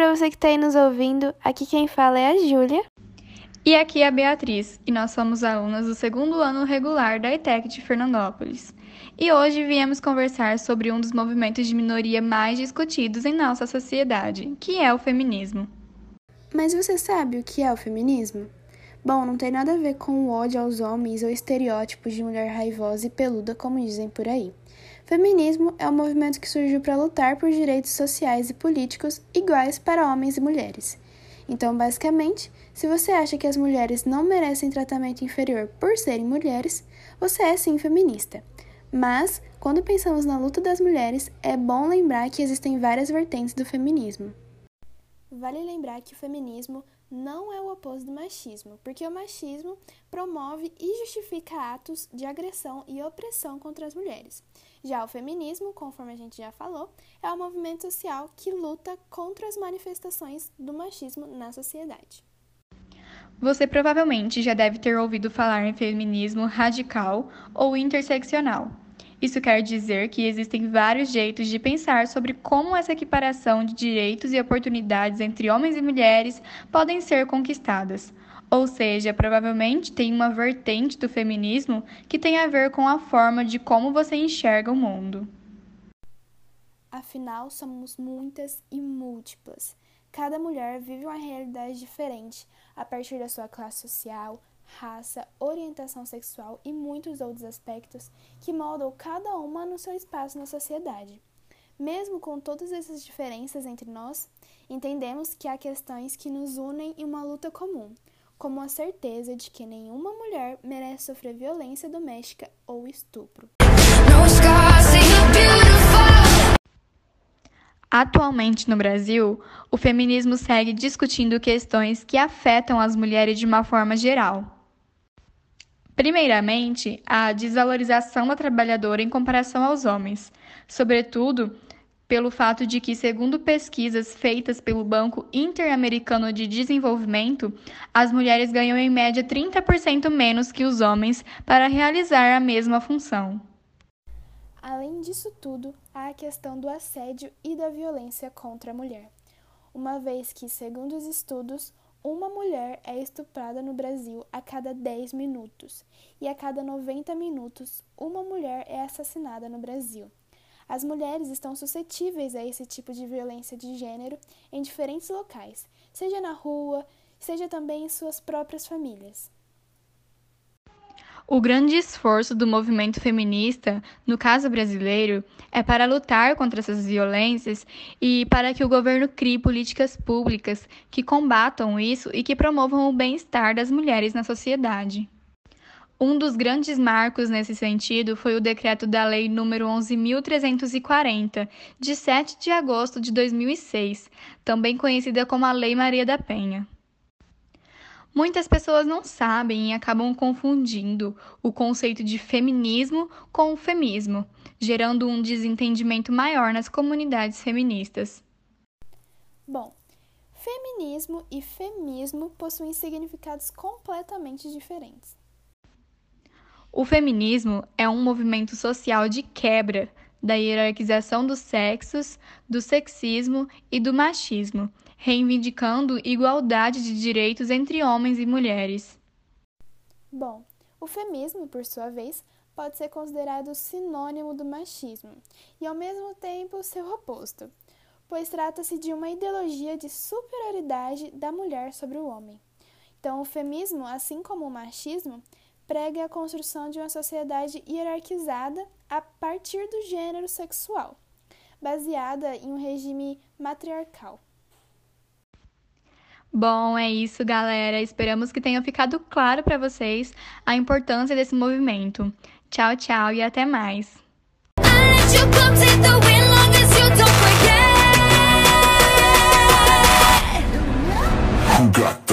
você que está aí nos ouvindo. Aqui quem fala é a Júlia. E aqui é a Beatriz, e nós somos alunas do segundo ano regular da ITEC de Fernandópolis. E hoje viemos conversar sobre um dos movimentos de minoria mais discutidos em nossa sociedade, que é o feminismo. Mas você sabe o que é o feminismo? Bom, não tem nada a ver com o ódio aos homens ou estereótipos de mulher raivosa e peluda, como dizem por aí. Feminismo é um movimento que surgiu para lutar por direitos sociais e políticos iguais para homens e mulheres. Então, basicamente, se você acha que as mulheres não merecem tratamento inferior por serem mulheres, você é sim feminista. Mas, quando pensamos na luta das mulheres, é bom lembrar que existem várias vertentes do feminismo. Vale lembrar que o feminismo não é o oposto do machismo, porque o machismo promove e justifica atos de agressão e opressão contra as mulheres. Já o feminismo, conforme a gente já falou, é um movimento social que luta contra as manifestações do machismo na sociedade. Você provavelmente já deve ter ouvido falar em feminismo radical ou interseccional. Isso quer dizer que existem vários jeitos de pensar sobre como essa equiparação de direitos e oportunidades entre homens e mulheres podem ser conquistadas. Ou seja, provavelmente tem uma vertente do feminismo que tem a ver com a forma de como você enxerga o mundo. Afinal, somos muitas e múltiplas. Cada mulher vive uma realidade diferente a partir da sua classe social, raça, orientação sexual e muitos outros aspectos que moldam cada uma no seu espaço na sociedade. Mesmo com todas essas diferenças entre nós, entendemos que há questões que nos unem em uma luta comum, como a certeza de que nenhuma mulher merece sofrer violência doméstica ou estupro. Atualmente no Brasil, o feminismo segue discutindo questões que afetam as mulheres de uma forma geral. Primeiramente, a desvalorização da trabalhadora em comparação aos homens, sobretudo pelo fato de que, segundo pesquisas feitas pelo Banco Interamericano de Desenvolvimento, as mulheres ganham em média 30% menos que os homens para realizar a mesma função. Além disso tudo, há a questão do assédio e da violência contra a mulher, uma vez que, segundo os estudos, uma mulher é estuprada no Brasil a cada 10 minutos e a cada 90 minutos uma mulher é assassinada no Brasil. As mulheres estão suscetíveis a esse tipo de violência de gênero em diferentes locais, seja na rua, seja também em suas próprias famílias. O grande esforço do movimento feminista, no caso brasileiro, é para lutar contra essas violências e para que o governo crie políticas públicas que combatam isso e que promovam o bem-estar das mulheres na sociedade. Um dos grandes marcos nesse sentido foi o decreto da Lei nº 11.340, de 7 de agosto de 2006, também conhecida como a Lei Maria da Penha. Muitas pessoas não sabem e acabam confundindo o conceito de feminismo com o femismo, gerando um desentendimento maior nas comunidades feministas. Bom, feminismo e femismo possuem significados completamente diferentes. O feminismo é um movimento social de quebra da hierarquização dos sexos, do sexismo e do machismo, reivindicando igualdade de direitos entre homens e mulheres. Bom, o feminismo, por sua vez, pode ser considerado sinônimo do machismo e, ao mesmo tempo, seu oposto, pois trata-se de uma ideologia de superioridade da mulher sobre o homem. Então, o feminismo, assim como o machismo, prega a construção de uma sociedade hierarquizada a partir do gênero sexual, baseada em um regime matriarcal. Bom, é isso, galera. Esperamos que tenha ficado claro para vocês a importância desse movimento. Tchau, tchau e até mais. Got